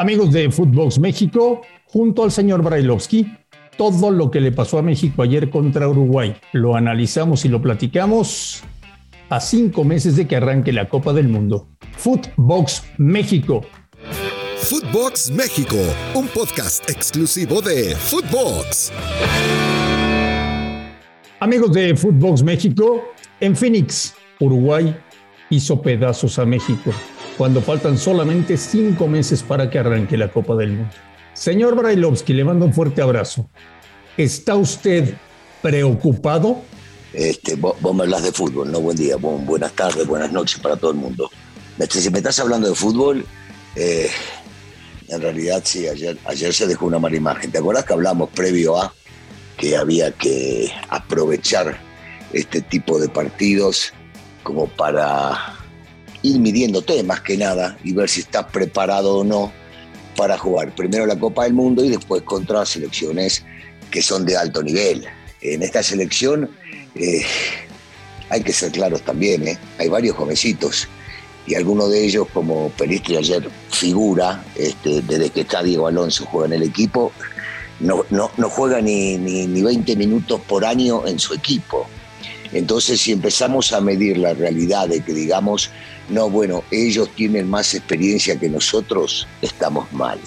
Amigos de Footbox México, junto al señor Brailovsky, todo lo que le pasó a México ayer contra Uruguay lo analizamos y lo platicamos a cinco meses de que arranque la Copa del Mundo. Footbox México. Footbox México, un podcast exclusivo de Footbox. Amigos de Footbox México, en Phoenix, Uruguay hizo pedazos a México cuando faltan solamente cinco meses para que arranque la Copa del Mundo. Señor Brailovsky, le mando un fuerte abrazo. ¿Está usted preocupado? Este, vos, me hablas de fútbol, ¿no? Buen día, buenas tardes, buenas noches para todo el mundo. Si me estás hablando de fútbol, eh, en realidad sí, ayer, ayer se dejó una mala imagen. ¿Te acuerdas que hablamos previo a que había que aprovechar este tipo de partidos como para ir midiéndote más que nada y ver si estás preparado o no para jugar primero la Copa del Mundo y después contra selecciones que son de alto nivel. En esta selección eh, hay que ser claros también, ¿eh? hay varios jovencitos y algunos de ellos, como Pelistri ayer figura, este, desde que está Diego Alonso juega en el equipo, no, no, no juega ni, ni, ni 20 minutos por año en su equipo. Entonces, si empezamos a medir la realidad de que digamos, no, bueno, ellos tienen más experiencia que nosotros, estamos mal.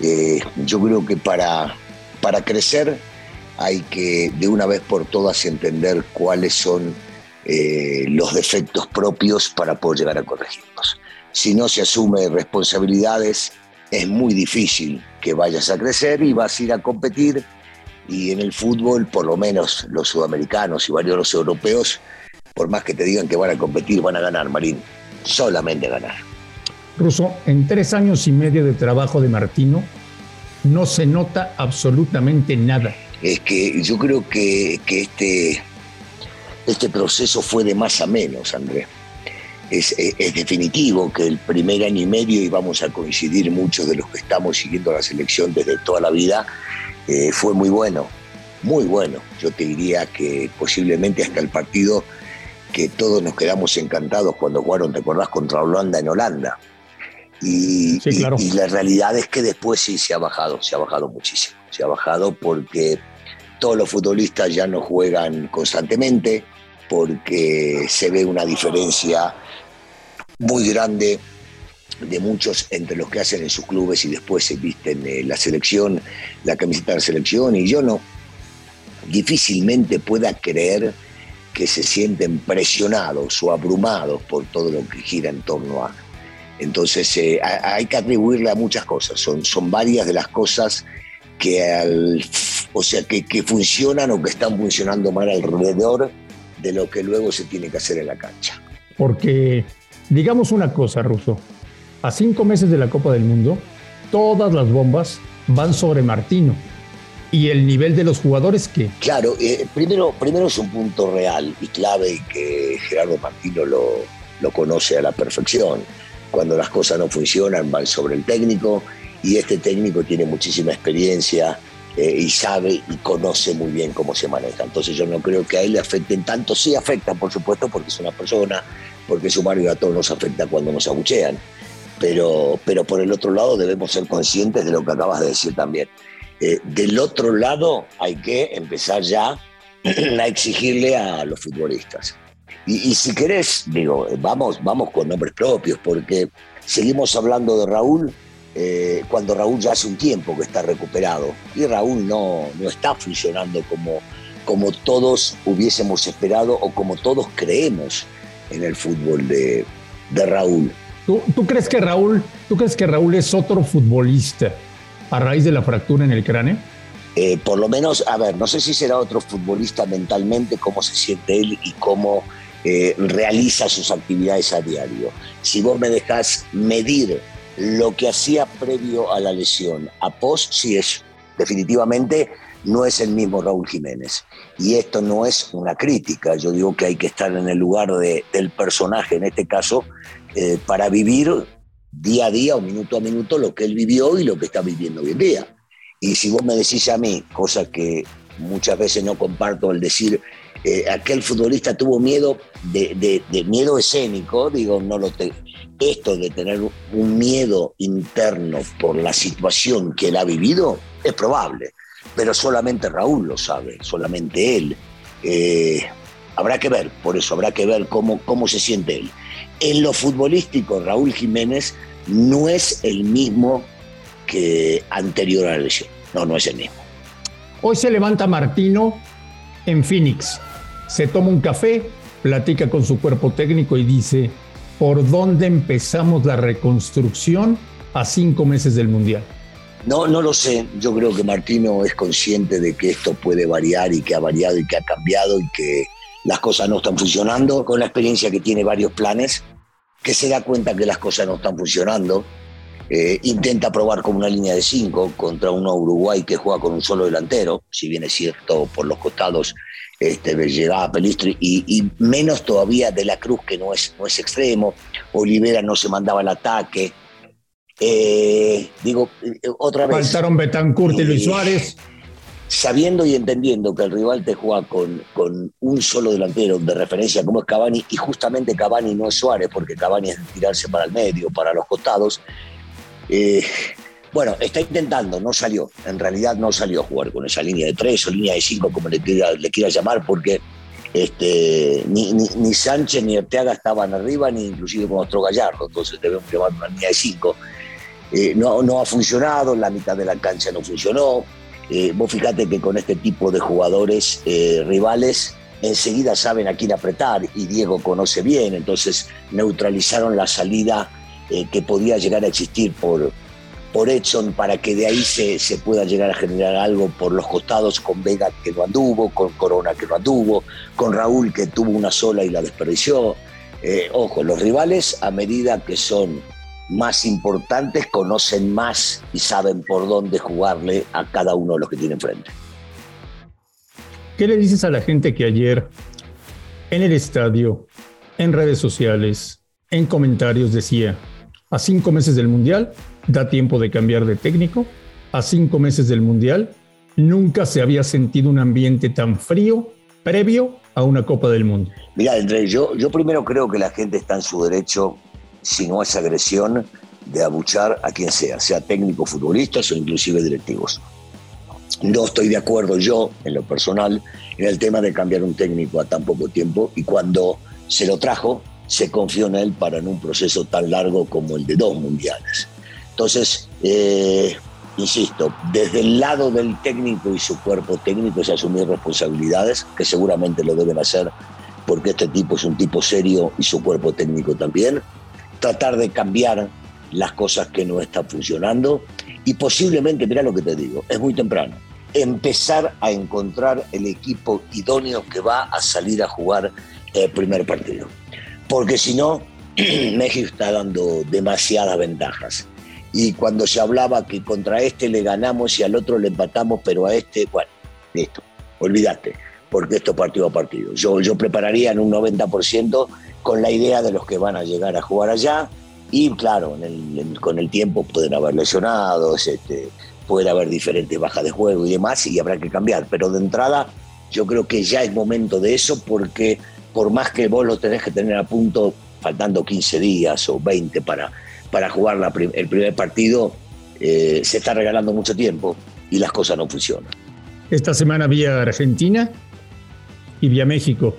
Eh, yo creo que para, para crecer hay que de una vez por todas entender cuáles son eh, los defectos propios para poder llegar a corregirlos. Si no se asume responsabilidades, es muy difícil que vayas a crecer y vas a ir a competir y en el fútbol, por lo menos los sudamericanos y varios los europeos, por más que te digan que van a competir, van a ganar, Marín. Solamente ganar. Russo, en tres años y medio de trabajo de Martino, no se nota absolutamente nada. Es que yo creo que, que este, este proceso fue de más a menos, Andrés. Es, es, definitivo que el primer año y medio, y vamos a coincidir muchos de los que estamos siguiendo la selección desde toda la vida, eh, fue muy bueno, muy bueno. Yo te diría que posiblemente hasta el partido que todos nos quedamos encantados cuando jugaron, ¿te acordás? Contra Holanda en Holanda. Y, y, la realidad es que después sí se ha bajado, se ha bajado muchísimo. Se ha bajado porque todos los futbolistas ya no juegan constantemente, porque se ve una diferencia muy grande de muchos entre los que hacen en sus clubes y después se visten eh, la selección, la camiseta de la selección, y yo no difícilmente pueda creer que se sienten presionados o abrumados por todo lo que gira en torno a. Entonces eh, hay que atribuirle a muchas cosas, son, son varias de las cosas que, al, o sea, que, que funcionan o que están funcionando mal alrededor de lo que luego se tiene que hacer en la cancha. Porque digamos una cosa, Russo, a cinco meses de la Copa del Mundo, todas las bombas van sobre Martino. ¿Y el nivel de los jugadores qué? Claro, eh, primero, primero es un punto real y clave y que Gerardo Martino lo, lo conoce a la perfección. Cuando las cosas no funcionan van sobre el técnico y este técnico tiene muchísima experiencia eh, y sabe y conoce muy bien cómo se maneja. Entonces yo no creo que a él le afecten tanto. Sí afectan, por supuesto, porque es una persona, porque su barrio a todos nos afecta cuando nos abuchean pero, pero por el otro lado debemos ser conscientes de lo que acabas de decir también. Eh, del otro lado hay que empezar ya a exigirle a los futbolistas. Y, si querés, digo, vamos, vamos con nombres propios, porque seguimos hablando de Raúl eh, cuando Raúl ya hace un tiempo que está recuperado. Y Raúl no, no está funcionando como, como todos hubiésemos esperado o como todos creemos en el fútbol de, de Raúl. ¿Tú, crees que Raúl, ¿Tú crees que Raúl es otro futbolista a raíz de la fractura en el cráneo? Eh, por lo menos, a ver, no sé si será otro futbolista mentalmente, cómo se siente él y cómo eh, realiza sus actividades a diario. Si vos me dejás medir lo que hacía previo a la lesión, a post, sí es definitivamente no es el mismo Raúl Jiménez. Y esto no es una crítica, yo digo que hay que estar en el lugar del personaje, en este caso, eh, para vivir día a día o minuto a minuto lo que él vivió y lo que está viviendo hoy en día. Y si vos me decís a mí, cosa que muchas veces no comparto, el decir eh, aquel futbolista tuvo miedo de, miedo escénico, digo, no lo esto de tener un miedo interno por la situación que él ha vivido es probable, pero solamente Raúl lo sabe, solamente él. Eh, habrá que ver, por eso habrá que ver cómo, cómo se siente él. En lo futbolístico, Raúl Jiménez no es el mismo que anterior a la lesión. No, no es el mismo. Hoy se levanta Martino en Phoenix se toma un café, platica con su cuerpo técnico y dice, ¿por dónde empezamos la reconstrucción a cinco meses del Mundial? No, no lo sé. Yo creo que Martino es consciente de que esto puede variar y que ha variado y que ha cambiado y que las cosas no están funcionando. Con la experiencia que tiene varios planes, que se da cuenta que las cosas no están funcionando. Eh, intenta probar con una línea de cinco contra un Uruguay que juega con un solo delantero, si bien es cierto por los costados este, llegaba Pelistri y, menos todavía de la Cruz, que no es, no es extremo. Olivera no se mandaba el ataque. Eh, digo, eh, otra vez. Faltaron Betancourt y Luis Suárez. Sabiendo y entendiendo que el rival te juega con, con un solo delantero de referencia como es Cavani, y justamente Cavani no es Suárez, porque Cavani es tirarse para el medio, para los costados. Bueno, está intentando, no salió. En realidad no salió a jugar con esa línea de tres o línea de cinco, como le quiera, le quiera llamar, porque este, ni, Sánchez ni Arteaga estaban arriba, ni inclusive con otro Gallardo. Entonces debemos llamar una línea de cinco. Eh, no, no ha funcionado, la mitad de la cancha no funcionó. Eh, vos fíjate que con este tipo de jugadores eh, rivales enseguida saben a quién apretar y Diego conoce bien, entonces neutralizaron la salida que podía llegar a existir por, por Edson para que de ahí se, se, pueda llegar a generar algo por los costados con Vega que no anduvo, con Corona que no anduvo, con Raúl que tuvo una sola y la desperdició. Eh, ojo, los rivales a medida que son más importantes conocen más y saben por dónde jugarle a cada uno de los que tienen frente. ¿Qué le dices a la gente que ayer en el estadio, en redes sociales, en comentarios decía, a cinco meses del Mundial, da tiempo de cambiar de técnico. A cinco meses del Mundial, nunca se había sentido un ambiente tan frío previo a una Copa del Mundo. Mira, Andrés, yo, yo primero creo que la gente está en su derecho, si no es agresión, de abuchar a quien sea, sea técnico, futbolistas o inclusive directivos. No estoy de acuerdo yo, en lo personal, en el tema de cambiar un técnico a tan poco tiempo y cuando se lo trajo, se confió en él para en un proceso tan largo como el de dos mundiales. Entonces, eh, insisto, desde el lado del técnico y su cuerpo técnico es asumir responsabilidades, que seguramente lo deben hacer porque este tipo es un tipo serio y su cuerpo técnico también. Tratar de cambiar las cosas que no están funcionando. Y posiblemente, mira lo que te digo, es muy temprano, empezar a encontrar el equipo idóneo que va a salir a jugar el primer partido. Porque si no, México está dando demasiadas ventajas. Y cuando se hablaba que contra este le ganamos y al otro le empatamos, pero a este, bueno, listo, olvídate, porque esto partido a partido. Yo, yo prepararía en un 90% con la idea de los que van a llegar a jugar allá y claro, con el tiempo pueden haber lesionados, este, puede haber diferentes bajas de juego y demás y habrá que cambiar, pero de entrada yo creo que ya es momento de eso porque por más que vos lo tenés que tener a punto faltando 15 días o 20 para para jugar el primer partido, eh, se está regalando mucho tiempo y las cosas no funcionan. Esta semana vía Argentina y vía México.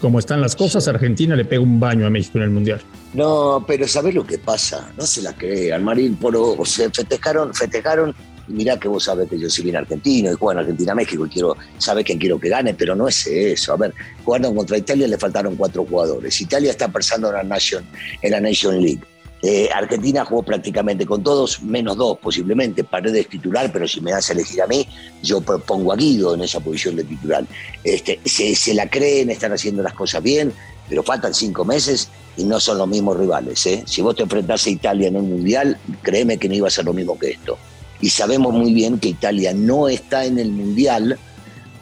Como están las cosas, Argentina le pega un baño a México en el Mundial. No, pero ¿sabés lo que pasa? No se la crean, Marín, por, o se festejaron, festejaron y mirá que vos sabés que yo soy bien argentino y juego en Argentina-México y quiero, sabés quién quiero que gane, pero no es eso. A ver, jugando contra Italia le faltaron cuatro jugadores. Italia está pensando en la Nation, en la Nation League. Eh, Argentina jugó prácticamente con todos, menos dos posiblemente. Paredes titular, pero si me das a elegir a mí, yo pongo a Guido en esa posición de titular. Este, se, la creen, están haciendo las cosas bien, pero faltan cinco meses y no son los mismos rivales. ¿eh? Si vos te enfrentás a Italia en un mundial, créeme que no iba a ser lo mismo que esto. Y sabemos muy bien que Italia no está en el mundial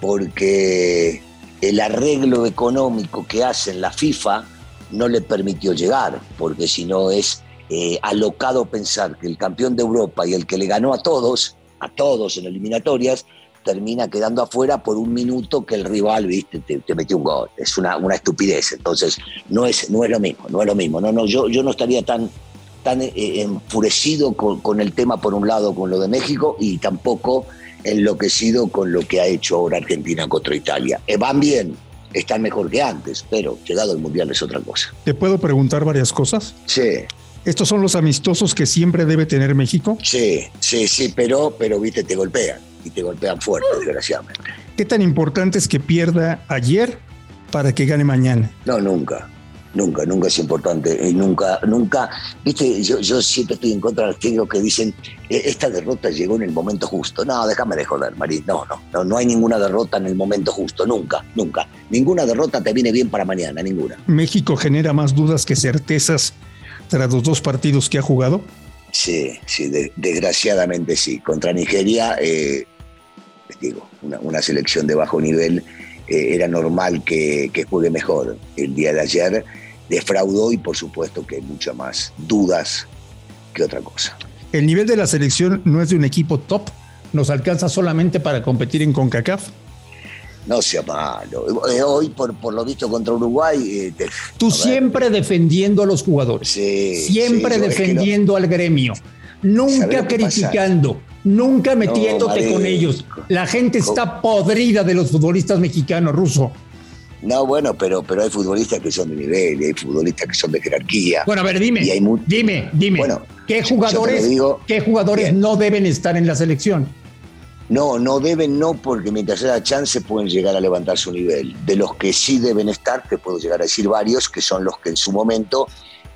porque el arreglo económico que hace la FIFA no le permitió llegar, porque si no es eh, alocado pensar que el campeón de Europa y el que le ganó a todos, a todos en eliminatorias, termina quedando afuera por un minuto que el rival, viste, te, metió un gol. Es una, una estupidez. Entonces, no es, no es lo mismo, no es lo mismo. No, no, yo, yo no estaría tan, tan eh, enfurecido con, el tema, por un lado, con lo de México, y tampoco enloquecido con lo que ha hecho ahora Argentina contra Italia. Eh, van bien, están mejor que antes, pero llegado el Mundial es otra cosa. ¿Te puedo preguntar varias cosas? Sí. ¿Estos son los amistosos que siempre debe tener México? Sí, sí, sí, pero, pero viste, te golpean y te golpean fuerte, desgraciadamente. ¿Qué tan importante es que pierda ayer para que gane mañana? No, nunca. Nunca, nunca es importante. Y nunca, nunca, viste, yo, yo siempre estoy en contra de los técnicos que dicen, e, esta derrota llegó en el momento justo. No, déjame de joder, Marín. No, no, no, no hay ninguna derrota en el momento justo. Nunca, nunca. Ninguna derrota te viene bien para mañana, ninguna. ¿México genera más dudas que certezas tras los dos partidos que ha jugado? Sí, sí, desgraciadamente sí. Contra Nigeria, eh, digo, una, selección de bajo nivel, eh, era normal que, que, juegue mejor. El día de ayer defraudó y por supuesto que hay muchas más dudas que otra cosa. ¿El nivel de la selección no es de un equipo top? ¿Nos alcanza solamente para competir en CONCACAF? No sea malo. Eh, hoy, por, por lo visto contra Uruguay. Eh, Tú siempre defendiendo a los jugadores. siempre defendiendo al gremio. Nunca criticando. Nunca metiéndote con ellos. La gente está podrida de los futbolistas mexicanos, ruso. No, bueno, pero, pero hay futbolistas que son de nivel, hay futbolistas que son de jerarquía. Bueno, a ver, dime, dime, dime, bueno, ¿qué jugadores, ¿qué jugadores no deben estar en la selección? No, no deben, no, porque mientras haya chance pueden llegar a levantar su nivel. De los que sí deben estar, te puedo llegar a decir varios, que son los que en su momento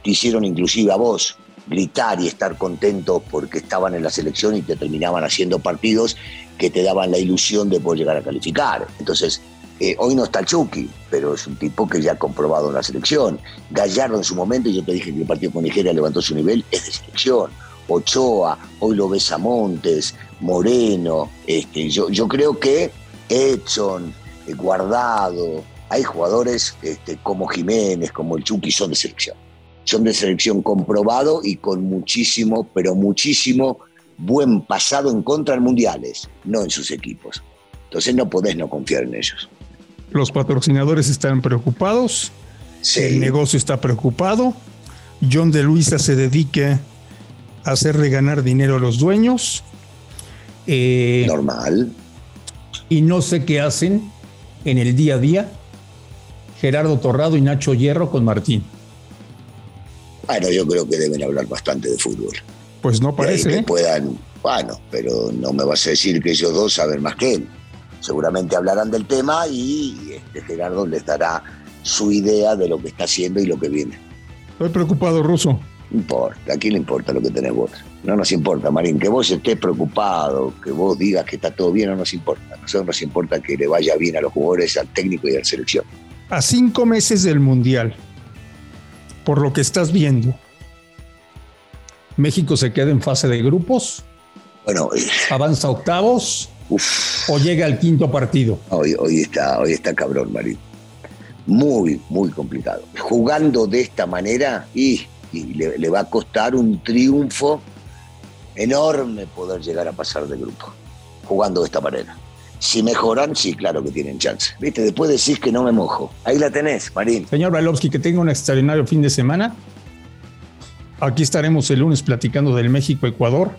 te hicieron inclusive a vos gritar y estar contento porque estaban en la selección y te terminaban haciendo partidos que te daban la ilusión de poder llegar a calificar. Entonces, eh, hoy no está Chucky, pero es un tipo que ya ha comprobado en la selección. Gallardo en su momento, yo te dije que el partido con Nigeria levantó su nivel, es de selección. Ochoa, hoy lo ves a Montes, Moreno, este, yo, yo creo que Edson, eh, Guardado, hay jugadores este, como Jiménez, como el Chucky, son de selección. Son de selección comprobado y con muchísimo, pero muchísimo buen pasado en contra en mundiales, no en sus equipos. Entonces no podés no confiar en ellos. Los patrocinadores están preocupados, el negocio está preocupado, John de Luisa se dedica hacerle ganar dinero a los dueños. Eh, Normal. Y no sé qué hacen en el día a día Gerardo Torrado y Nacho Hierro con Martín. Bueno, yo creo que deben hablar bastante de fútbol. Pues no parece. Que ¿eh? puedan, bueno, pero no me vas a decir que ellos dos saben más que él. Seguramente hablarán del tema y este Gerardo les dará su idea de lo que está haciendo y lo que viene. Estoy preocupado, Ruso importa, ¿a quién le importa lo que tenés vos? No nos importa, Marín, que vos estés preocupado, que vos digas que está todo bien, no nos importa. A nosotros nos importa que le vaya bien a los jugadores, al técnico y a la selección. A cinco meses del Mundial, por lo que estás viendo, ¿México se queda en fase de grupos? Bueno, ¿avanza octavos? ¿O llega al quinto partido? Hoy, hoy, está, hoy está cabrón, Marín. Muy, muy complicado. Jugando de esta manera, y y le, va a costar un triunfo enorme poder llegar a pasar de grupo, jugando de esta manera. Si mejoran, sí, claro que tienen chance. Viste, después decís que no me mojo. Ahí la tenés, Marín. Señor Bailovsky, que tenga un extraordinario fin de semana. Aquí estaremos el lunes platicando del México-Ecuador.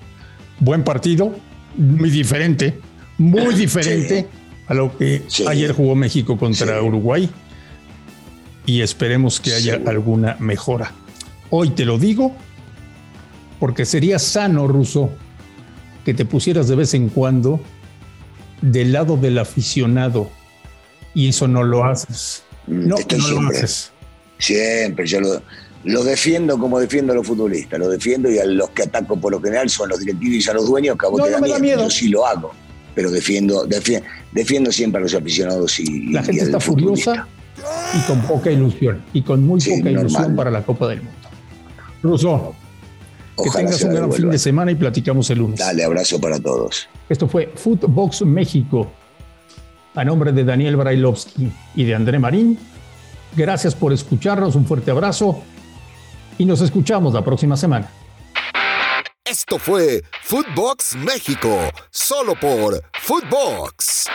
Buen partido, muy diferente, muy diferente a lo que ayer jugó México contra Uruguay. Y esperemos que haya alguna mejora. Hoy te lo digo porque sería sano, Ruso, que te pusieras de vez en cuando del lado del aficionado y eso no lo haces. Mm, no, no lo haces. Siempre, yo lo, defiendo como defiendo a los futbolistas, lo defiendo y a los que ataco por lo general son los directivos y a los dueños que a vos te da miedo. Yo sí lo hago, pero defiendo, defiendo, siempre a los aficionados y La gente está furiosa y con poca ilusión, y con muy poca ilusión para la Copa del Mundo. Que tengas un gran fin de semana y platicamos el lunes. Dale, abrazo para todos. Esto fue Footbox México. A nombre de Daniel Brailovsky y de André Marín, gracias por escucharnos, un fuerte abrazo y nos escuchamos la próxima semana. Esto fue Footbox México, solo por Footbox.